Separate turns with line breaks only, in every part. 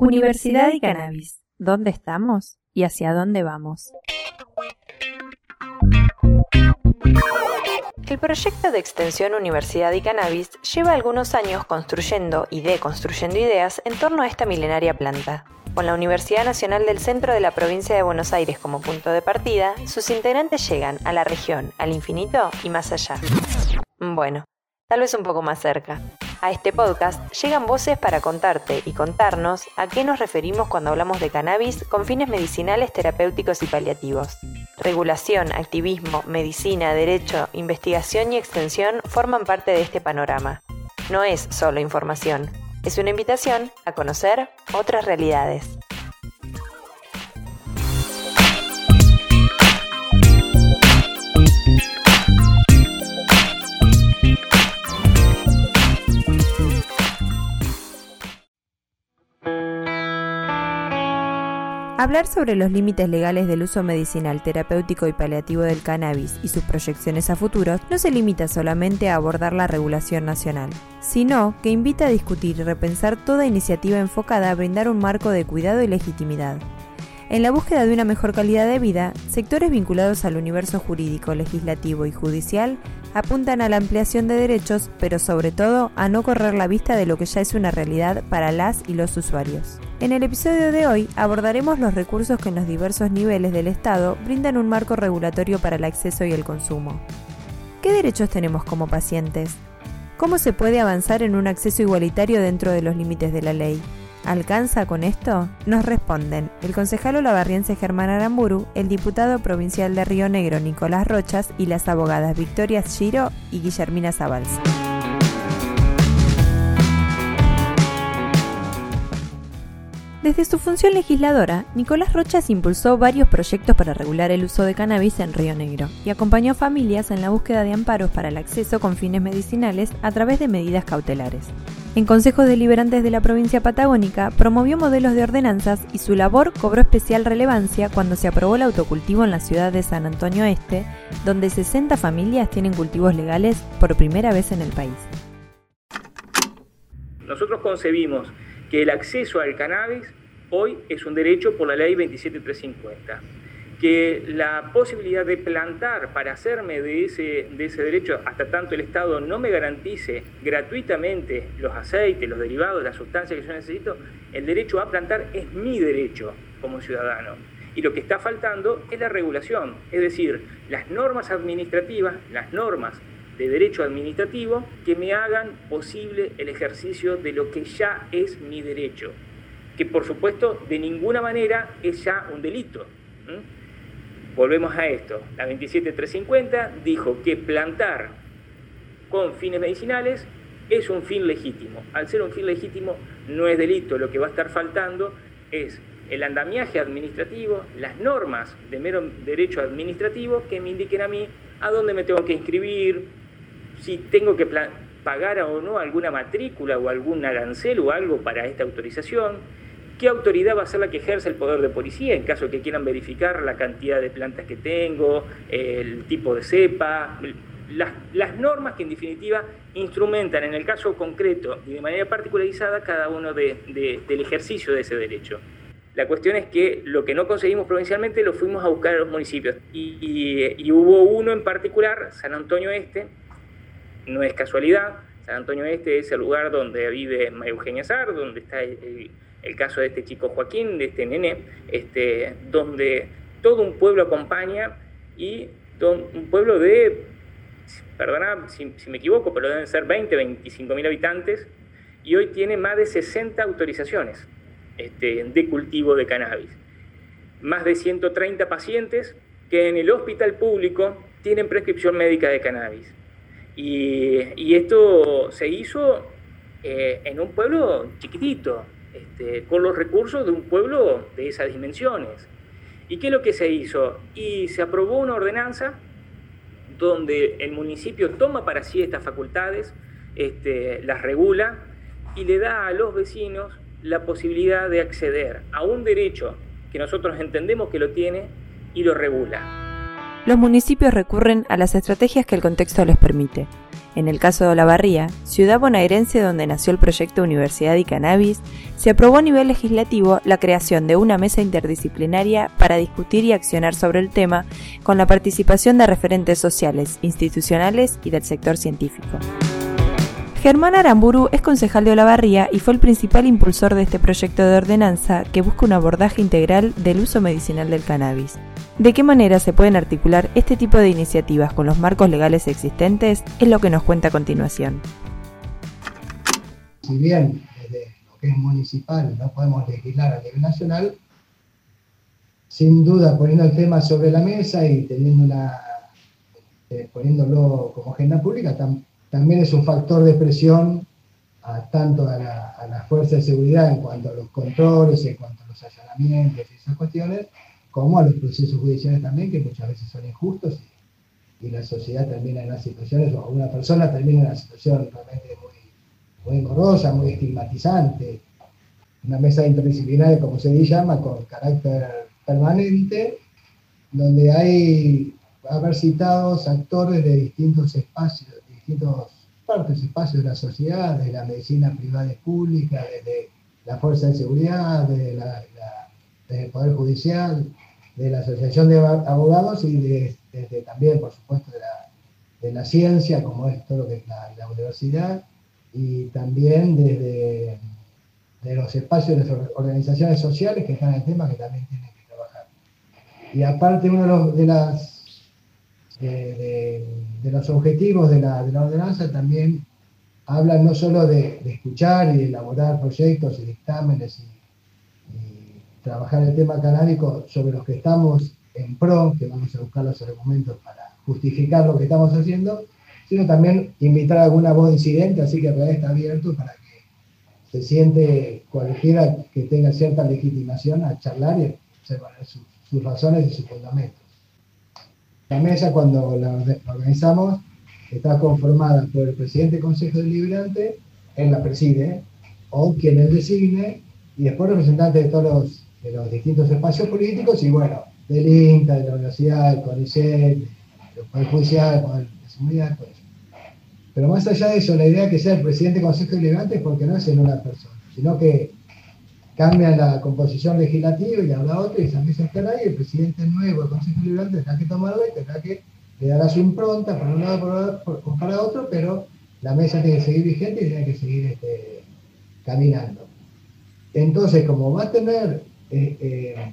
Universidad y Cannabis. ¿Dónde estamos y hacia dónde vamos? El proyecto de extensión Universidad y Cannabis lleva algunos años construyendo y deconstruyendo ideas en torno a esta milenaria planta. Con la Universidad Nacional del Centro de la Provincia de Buenos Aires como punto de partida, sus integrantes llegan a la región, al infinito y más allá. Bueno, tal vez un poco más cerca. A este podcast llegan voces para contarte y contarnos a qué nos referimos cuando hablamos de cannabis con fines medicinales, terapéuticos y paliativos. Regulación, activismo, medicina, derecho, investigación y extensión forman parte de este panorama. No es solo información, es una invitación a conocer otras realidades. Hablar sobre los límites legales del uso medicinal, terapéutico y paliativo del cannabis y sus proyecciones a futuros no se limita solamente a abordar la regulación nacional, sino que invita a discutir y repensar toda iniciativa enfocada a brindar un marco de cuidado y legitimidad. En la búsqueda de una mejor calidad de vida, sectores vinculados al universo jurídico, legislativo y judicial apuntan a la ampliación de derechos, pero sobre todo a no correr la vista de lo que ya es una realidad para las y los usuarios. En el episodio de hoy abordaremos los recursos que en los diversos niveles del Estado brindan un marco regulatorio para el acceso y el consumo. ¿Qué derechos tenemos como pacientes? ¿Cómo se puede avanzar en un acceso igualitario dentro de los límites de la ley? ¿Alcanza con esto? Nos responden el concejal olavarriense Germán Aramburu, el diputado provincial de Río Negro Nicolás Rochas y las abogadas Victoria Giro y Guillermina Zabalza. Desde su función legisladora, Nicolás Rochas impulsó varios proyectos para regular el uso de cannabis en Río Negro y acompañó a familias en la búsqueda de amparos para el acceso con fines medicinales a través de medidas cautelares. En consejos deliberantes de la provincia patagónica promovió modelos de ordenanzas y su labor cobró especial relevancia cuando se aprobó el autocultivo en la ciudad de San Antonio Este, donde 60 familias tienen cultivos legales por primera vez en el país.
Nosotros concebimos que el acceso al cannabis hoy es un derecho por la ley 27350, que la posibilidad de plantar para hacerme de ese, de ese derecho, hasta tanto el Estado no me garantice gratuitamente los aceites, los derivados, las sustancias que yo necesito, el derecho a plantar es mi derecho como ciudadano. Y lo que está faltando es la regulación, es decir, las normas administrativas, las normas de derecho administrativo que me hagan posible el ejercicio de lo que ya es mi derecho, que por supuesto de ninguna manera es ya un delito. Volvemos a esto, la 27350 dijo que plantar con fines medicinales es un fin legítimo. Al ser un fin legítimo no es delito, lo que va a estar faltando es el andamiaje administrativo, las normas de mero derecho administrativo que me indiquen a mí a dónde me tengo que inscribir, si tengo que pagar o no alguna matrícula o algún arancel o algo para esta autorización, qué autoridad va a ser la que ejerce el poder de policía en caso de que quieran verificar la cantidad de plantas que tengo, el tipo de cepa, las, normas que en definitiva instrumentan en el caso concreto y de manera particularizada cada uno del ejercicio de ese derecho. La cuestión es que lo que no conseguimos provincialmente lo fuimos a buscar a los municipios y, y hubo uno en particular, San Antonio Este, no es casualidad. San Antonio Este es el lugar donde vive María Eugenia Sar, donde está el, caso de este chico Joaquín, de este nene, este, donde todo un pueblo acompaña y un pueblo de, perdona si, me equivoco, pero deben ser 20, 25 mil habitantes, y hoy tiene más de 60 autorizaciones este, de cultivo de cannabis. Más de 130 pacientes que en el hospital público tienen prescripción médica de cannabis. Y, esto se hizo eh, en un pueblo chiquitito, este, con los recursos de un pueblo de esas dimensiones. ¿Y qué es lo que se hizo? Y se aprobó una ordenanza donde el municipio toma para sí estas facultades, este, las regula y le da a los vecinos la posibilidad de acceder a un derecho que nosotros entendemos que lo tiene y lo regula
los municipios recurren a las estrategias que el contexto les permite. En el caso de Olavarría, ciudad bonaerense donde nació el proyecto Universidad y Cannabis, se aprobó a nivel legislativo la creación de una mesa interdisciplinaria para discutir y accionar sobre el tema con la participación de referentes sociales, institucionales y del sector científico. Germán Aramburu es concejal de Olavarría y fue el principal impulsor de este proyecto de ordenanza que busca un abordaje integral del uso medicinal del cannabis. ¿De qué manera se pueden articular este tipo de iniciativas con los marcos legales existentes? Es lo que nos cuenta a continuación.
Si bien desde lo que es municipal no podemos legislar a nivel nacional, sin duda poniendo el tema sobre la mesa y teniendo una, eh, poniéndolo como agenda pública, también es un factor de presión tanto a la, a fuerza de seguridad en cuanto a los controles, en cuanto a los allanamientos y esas cuestiones, como a los procesos judiciales también, que muchas veces son injustos y, la sociedad termina en las situaciones, o una persona termina en una situación realmente muy, muy engorrosa, muy estigmatizante. Una mesa interdisciplinaria, como se llama, con carácter permanente, donde hay haber citados actores de distintos espacios, de distintos partes, espacios de la sociedad, de la medicina privada y pública, desde la fuerza de seguridad, de la desde el Poder Judicial, de la Asociación de Abogados y desde también, por supuesto, de la, ciencia, como es todo lo que es la, universidad, y también desde de los espacios de las organizaciones sociales que están en el tema que también tienen que trabajar. Y aparte, uno de de las, de, los objetivos de la, ordenanza también habla no solo de, de, escuchar y de elaborar proyectos y dictámenes y trabajar el tema canábico sobre los que estamos en pro, que vamos a buscar los argumentos para justificar lo que estamos haciendo, sino también invitar a alguna voz disidente, así que realidad está abierto para que se siente cualquiera que tenga cierta legitimación a charlar y observar sus, sus razones y sus fundamentos. La mesa, cuando la organizamos, está conformada por el presidente del Consejo Deliberante, él la preside, o quien él designe, y después representantes de todos los de los distintos espacios políticos y bueno, del INTA, de la universidad, del CONICET, del Poder Judicial, del Poder de todo eso. Pero más allá de eso, la idea de que sea el presidente del Consejo Deliberante es porque no es en una persona, sino que cambia la composición legislativa y habla otro y esa mesa estará y el presidente nuevo del Consejo Deliberante tendrá que tomarlo y tendrá que le dará su impronta para un lado o para otro, pero la mesa tiene que seguir vigente y tiene que seguir este, caminando. Entonces, como va a tener eh, eh,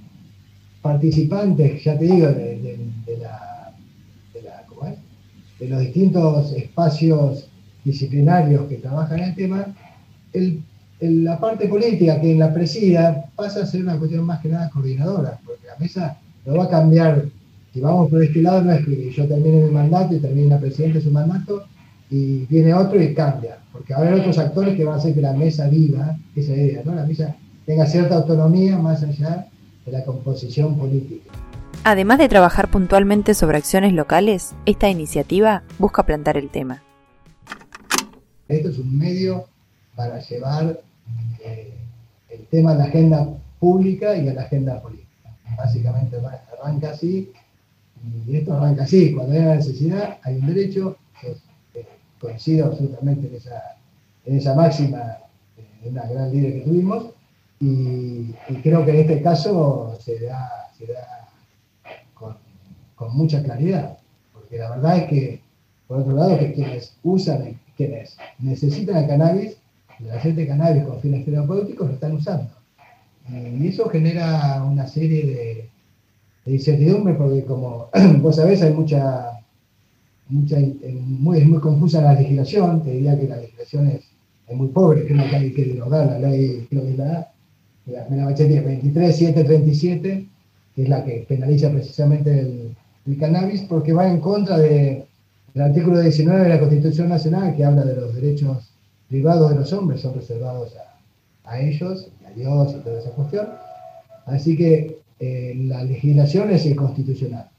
participantes, ya te digo, de, los distintos espacios disciplinarios que trabajan el tema, la parte política que en la presida pasa a ser una cuestión más que nada coordinadora, porque la mesa no va a cambiar, si vamos por este lado, no es que yo termine mi mandato y termine la presidenta su mandato, y viene otro y cambia, porque va a haber otros actores que van a hacer que la mesa viva esa idea, ¿no? La mesa tenga cierta autonomía más allá de la composición política.
Además de trabajar puntualmente sobre acciones locales, esta iniciativa busca plantar el tema.
Esto es un medio para llevar eh, el tema a la agenda pública y a la agenda política. Básicamente arranca así, y esto arranca así, cuando hay una necesidad hay un derecho, eh, coincido absolutamente en esa, en esa máxima, eh, en una gran líder que tuvimos, y, creo que en este caso se da, con, mucha claridad, porque la verdad es que, por otro lado, que quienes usan, quienes necesitan el cannabis, el aceite de cannabis con fines terapéuticos, lo están usando. Y eso genera una serie de, incertidumbre, porque como vos sabés, hay mucha, mucha es muy confusa la legislación, te diría que la legislación es, muy pobre, creo que hay que derogar la ley, creo que la la 23737, que es la que penaliza precisamente el, cannabis, porque va en contra del artículo 19 de la Constitución Nacional, que habla de los derechos privados de los hombres, son reservados a, ellos, a Dios y toda esa cuestión. Así que eh, la legislación es inconstitucional.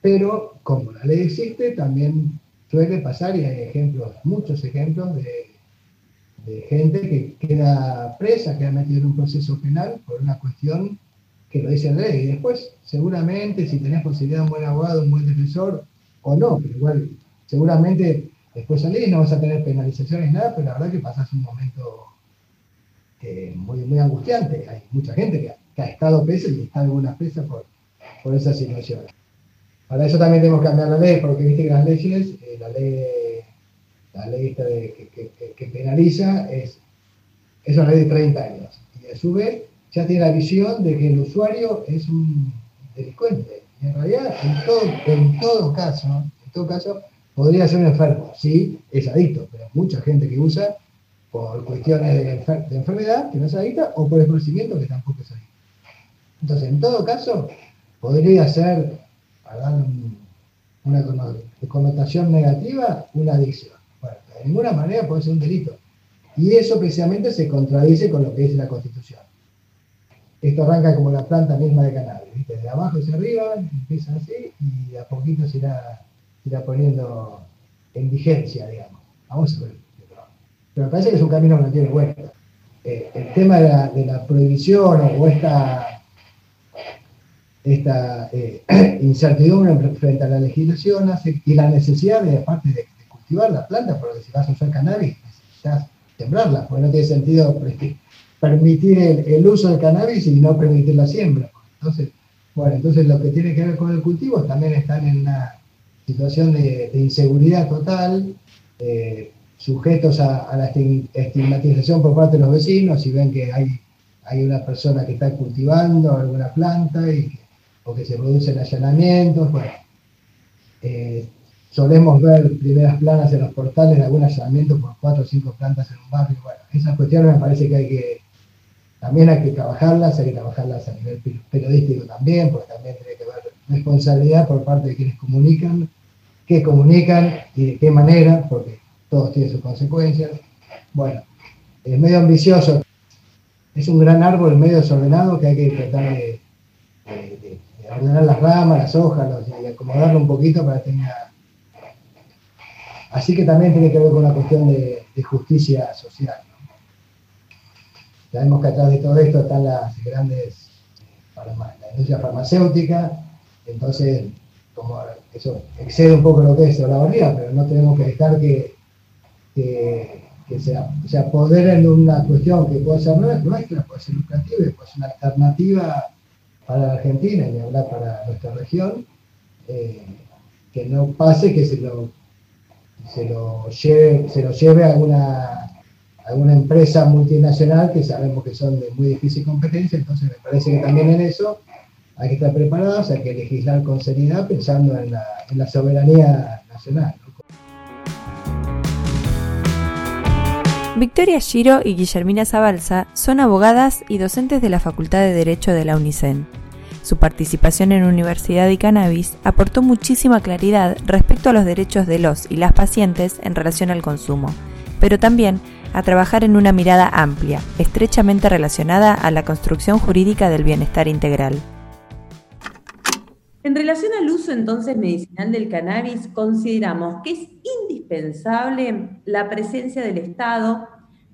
Pero como la ley existe, también suele pasar, y hay ejemplos, muchos ejemplos de de gente que queda presa, queda metida en un proceso penal por una cuestión que lo dice la ley. Y después, seguramente, si tenés posibilidad de un buen abogado, un buen defensor, o no, pero igual, seguramente Después salís, no vas a tener penalizaciones, nada, pero la verdad que pasas un momento eh, muy, muy angustiante. Hay mucha gente que, ha estado presa y está algunas presas por, por esa situación. Para eso también tenemos que cambiar la ley, porque viste que las leyes, eh, la ley, la ley que, penaliza es, es una ley de 30 años. Y a su vez ya tiene la visión de que el usuario es un delincuente. Y en realidad, en todo, en todo caso, en todo caso, podría ser un enfermo. Sí, es adicto, pero mucha gente que usa por cuestiones de, enfermedad, que no es adicta, o por el conocimiento, que tampoco es adicto. Entonces, en todo caso, podría ser, para dar una connotación negativa, una adicción. Bueno, de ninguna manera puede ser un delito. Y eso precisamente se contradice con lo que dice la Constitución. Esto arranca como la planta misma de cannabis, de abajo hacia arriba, empieza así y a poquito se irá, poniendo en vigencia, digamos. Vamos a ver. Pero me parece que es un camino que no tiene vuelta. Eh, el tema de la, prohibición o esta, esta eh, incertidumbre frente a la legislación y la necesidad de, aparte de, cultivar la planta, porque si vas a usar cannabis necesitas sembrarla, porque no tiene sentido permitir el, uso del cannabis y no permitir la siembra. Entonces, bueno, entonces lo que tiene que ver con el cultivo también están en una situación de, inseguridad total, eh, sujetos a, la estigmatización por parte de los vecinos y ven que hay, hay una persona que está cultivando alguna planta y, o que se producen allanamientos. Bueno, eh, solemos ver primeras planas en los portales de algún allanamiento por cuatro o cinco plantas en un barrio. Bueno, esas cuestiones me parece que hay que también hay que trabajarlas, hay que trabajarlas a nivel periodístico también, porque también tiene que haber responsabilidad por parte de quienes comunican, qué comunican y de qué manera, porque todos tienen sus consecuencias. Bueno, es medio ambicioso, es un gran árbol medio desordenado que hay que tratar de, ordenar las ramas, las hojas y acomodarlo un poquito para que tenga... Así que también tiene que ver con la cuestión de justicia social. Sabemos que atrás de todo esto están las grandes, la industria farmacéutica, entonces, como eso excede un poco lo que es la barriga, pero no tenemos que dejar que, que, se, apoderen de una cuestión que puede ser nuestra, puede ser lucrativa, puede ser una alternativa para la Argentina y hablar para nuestra región, eh, que no pase que se lo, se lo lleve, se lo lleve a alguna alguna empresa multinacional que sabemos que son de muy difícil competencia, entonces me parece que también en eso hay que estar preparados, hay que legislar con seriedad pensando en la, soberanía nacional.
Victoria Giro y Guillermina Zabalza son abogadas y docentes de la Facultad de Derecho de la UNICEN. Su participación en Universidad y Cannabis aportó muchísima claridad respecto a los derechos de los y las pacientes en relación al consumo, pero también a trabajar en una mirada amplia, estrechamente relacionada a la construcción jurídica del bienestar integral.
En relación al uso entonces medicinal del cannabis, consideramos que es indispensable la presencia del Estado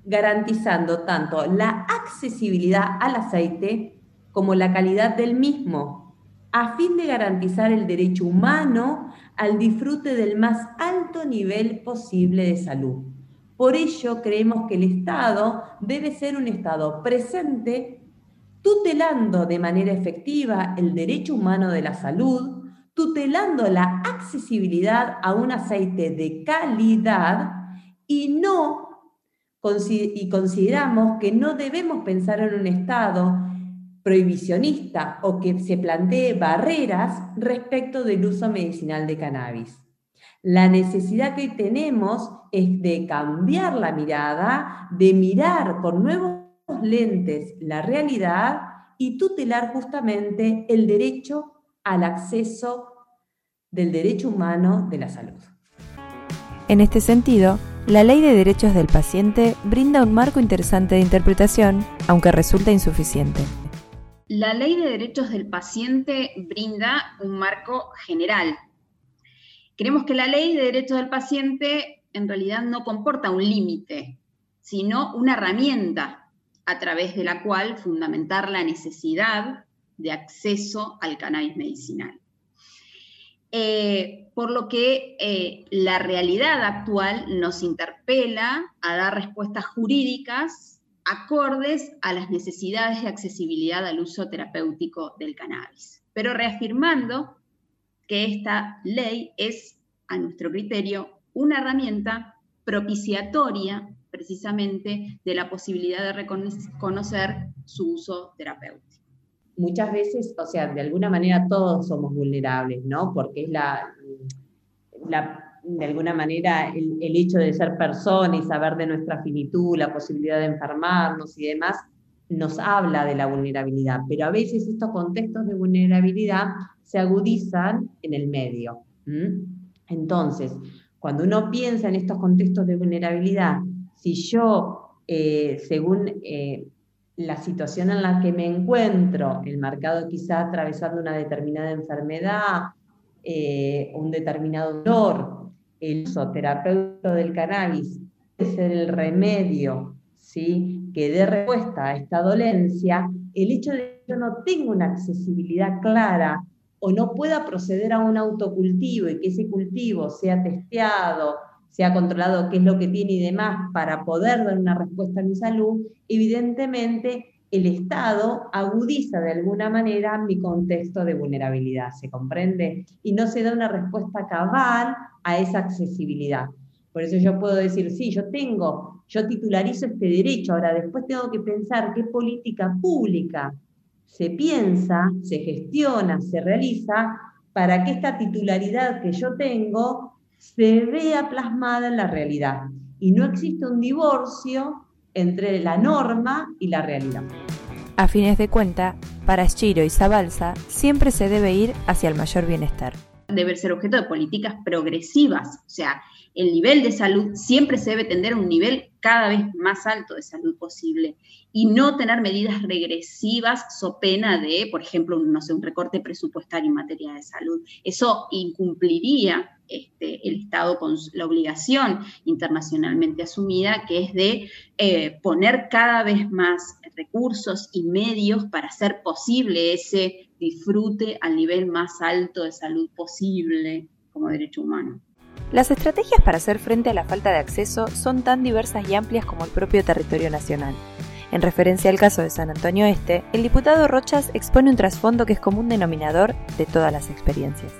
garantizando tanto la accesibilidad al aceite como la calidad del mismo, a fin de garantizar el derecho humano al disfrute del más alto nivel posible de salud. Por ello, creemos que el Estado debe ser un Estado presente, tutelando de manera efectiva el derecho humano de la salud, tutelando la accesibilidad a un aceite de calidad y no y consideramos que no debemos pensar en un Estado prohibicionista o que se plantee barreras respecto del uso medicinal de cannabis. La necesidad que tenemos es de cambiar la mirada, de mirar por nuevos lentes la realidad y tutelar justamente el derecho al acceso del derecho humano de la salud.
En este sentido, la Ley de Derechos del Paciente brinda un marco interesante de interpretación, aunque resulta insuficiente.
La Ley de Derechos del Paciente brinda un marco general Creemos que la ley de derechos del paciente en realidad no comporta un límite, sino una herramienta a través de la cual fundamentar la necesidad de acceso al cannabis medicinal. eh, por lo que eh, la realidad actual nos interpela a dar respuestas jurídicas acordes a las necesidades de accesibilidad al uso terapéutico del cannabis, pero reafirmando que esta ley es, a nuestro criterio, una herramienta propiciatoria precisamente de la posibilidad de reconocer su uso terapéutico.
Muchas veces, o sea, de alguna manera todos somos vulnerables, ¿no? Porque es la, de alguna manera el, hecho de ser persona y saber de nuestra finitud, la posibilidad de enfermarnos y demás, nos habla de la vulnerabilidad, pero a veces estos contextos de vulnerabilidad se agudizan en el medio. Entonces, cuando uno piensa en estos contextos de vulnerabilidad, si yo, eh, según eh, la situación en la que me encuentro, el mercado quizá atravesando una determinada enfermedad, eh, un determinado dolor, el uso terapéutico del cannabis es el remedio ¿sí? que dé respuesta a esta dolencia, el hecho de que yo no tenga una accesibilidad clara o no pueda proceder a un autocultivo y que ese cultivo sea testeado, sea controlado qué es lo que tiene y demás para poder dar una respuesta a mi salud, evidentemente el Estado agudiza de alguna manera mi contexto de vulnerabilidad, ¿se comprende? Y no se da una respuesta cabal a esa accesibilidad. Por eso yo puedo decir, sí, yo tengo, yo titularizo este derecho, ahora después tengo que pensar qué política pública se piensa, se gestiona, se realiza para que esta titularidad que yo tengo se vea plasmada en la realidad y no existe un divorcio entre la norma y la realidad.
A fines de cuenta, para Schiro y Zabalza, siempre se debe ir hacia el mayor bienestar.
Debe ser objeto de políticas progresivas, o sea, el nivel de salud siempre se debe tender a un nivel cada vez más alto de salud posible y no tener medidas regresivas so pena de, por ejemplo, no sé, un recorte presupuestario en materia de salud. Eso incumpliría este, el Estado con la obligación internacionalmente asumida, que es de eh, poner cada vez más recursos y medios para hacer posible ese disfrute al nivel más alto de salud posible como derecho humano.
Las estrategias para hacer frente a la falta de acceso son tan diversas y amplias como el propio territorio nacional. En referencia al caso de San Antonio Este, el diputado Rochas expone un trasfondo que es común denominador de todas las experiencias.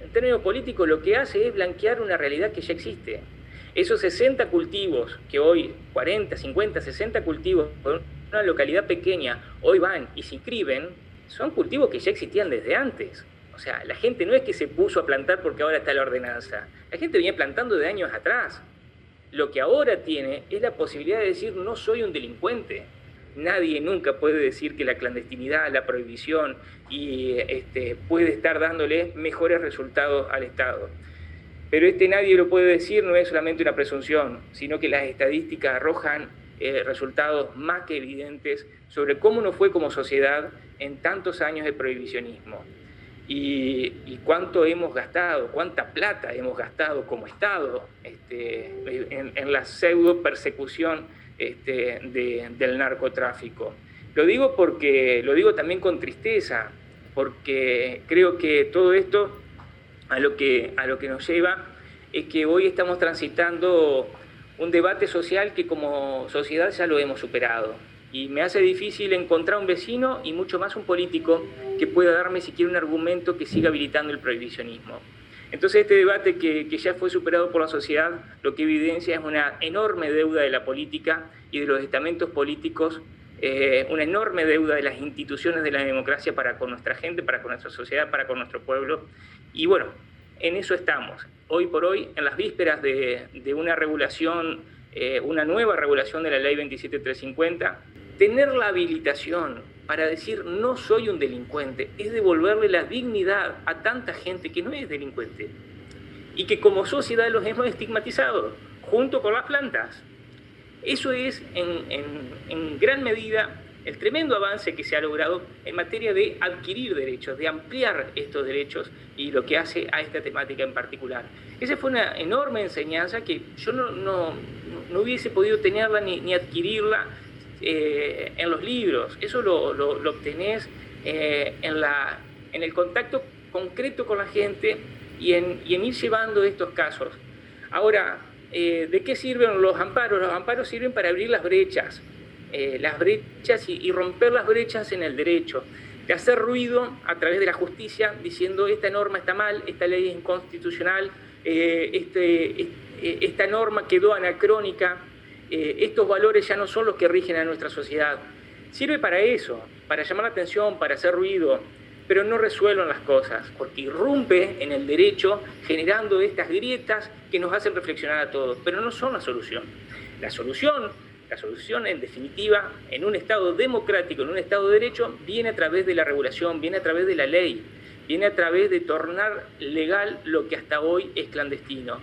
En términos políticos lo que hace es blanquear una realidad que ya existe. Esos 60 cultivos que hoy, 40, 50, 60 cultivos, en una localidad pequeña, hoy van y se inscriben, son cultivos que ya existían desde antes. O sea, la gente no es que se puso a plantar porque ahora está la ordenanza. La gente venía plantando de años atrás. Lo que ahora tiene es la posibilidad de decir no soy un delincuente. Nadie nunca puede decir que la clandestinidad, la prohibición y este, puede estar dándole mejores resultados al Estado. Pero este nadie lo puede decir, no es solamente una presunción, sino que las estadísticas arrojan eh, resultados más que evidentes sobre cómo nos fue como sociedad en tantos años de prohibicionismo y, cuánto hemos gastado, cuánta plata hemos gastado como Estado este, en, la pseudo persecución este, del narcotráfico. Lo digo porque lo digo también con tristeza, porque creo que todo esto a lo que, a lo que nos lleva es que hoy estamos transitando un debate social que como sociedad ya lo hemos superado y me hace difícil encontrar un vecino y mucho más un político que pueda darme siquiera un argumento que siga habilitando el prohibicionismo. Entonces este debate que, ya fue superado por la sociedad lo que evidencia es una enorme deuda de la política y de los estamentos políticos, eh, una enorme deuda de las instituciones de la democracia para con nuestra gente, para con nuestra sociedad, para con nuestro pueblo. Y bueno, en eso estamos. Hoy por hoy, en las vísperas de, una regulación, eh, una nueva regulación de la ley 27350, Tener la habilitación para decir no soy un delincuente es devolverle la dignidad a tanta gente que no es delincuente y que como sociedad los hemos estigmatizado junto con las plantas. Eso es en, gran medida el tremendo avance que se ha logrado en materia de adquirir derechos, de ampliar estos derechos y lo que hace a esta temática en particular. Esa fue una enorme enseñanza que yo no, no, no hubiese podido tenerla ni, ni adquirirla eh, en los libros, eso lo, lo, obtenés eh, en, la, en el contacto concreto con la gente y en, y en ir llevando estos casos. Ahora, eh, ¿de qué sirven los amparos? Los amparos sirven para abrir las brechas, eh, las brechas y, romper las brechas en el derecho, de hacer ruido a través de la justicia diciendo esta norma está mal, esta ley es inconstitucional, eh, este, esta norma quedó anacrónica, estos valores ya no son los que rigen a nuestra sociedad. Sirve para eso, para llamar la atención, para hacer ruido, pero no resuelven las cosas, porque irrumpe en el derecho generando estas grietas que nos hacen reflexionar a todos, pero no son la solución. La solución, la solución en definitiva, en un Estado democrático, en un Estado de derecho, viene a través de la regulación, viene a través de la ley, viene a través de tornar legal lo que hasta hoy es clandestino.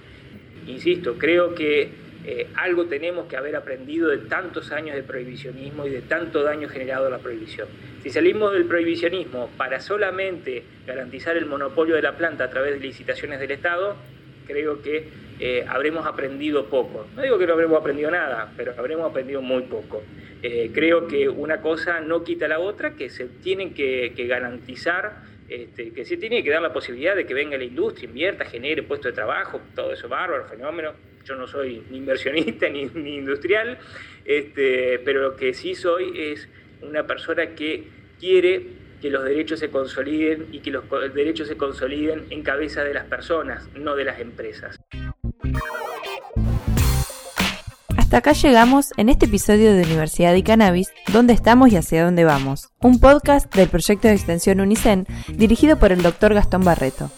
Insisto, creo que eh, algo tenemos que haber aprendido de tantos años de prohibicionismo y de tanto daño generado a la prohibición. Si salimos del prohibicionismo para solamente garantizar el monopolio de la planta a través de licitaciones del Estado, creo que eh, habremos aprendido poco. No digo que no habremos aprendido nada, pero habremos aprendido muy poco. Eh, creo que una cosa no quita la otra, que se tienen que, garantizar, este, que se tiene que dar la posibilidad de que venga la industria, invierta, genere puestos de trabajo, todo eso bárbaro, fenómeno yo no soy ni inversionista ni, industrial, este, pero lo que sí soy es una persona que quiere que los derechos se consoliden y que los derechos se consoliden en cabeza de las personas, no de las empresas.
Hasta acá llegamos en este episodio de Universidad y Cannabis, ¿Dónde estamos y hacia dónde vamos? Un podcast del proyecto de extensión UNICEN dirigido por el doctor Gastón Barreto.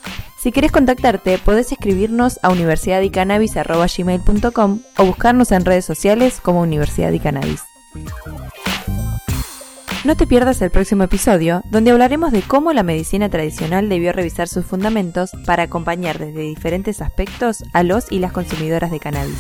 Si querés contactarte, podés escribirnos a universidadicannabis.com o buscarnos en redes sociales como Universidad y Cannabis. No te pierdas el próximo episodio, donde hablaremos de cómo la medicina tradicional debió revisar sus fundamentos para acompañar desde diferentes aspectos a los y las consumidoras de cannabis.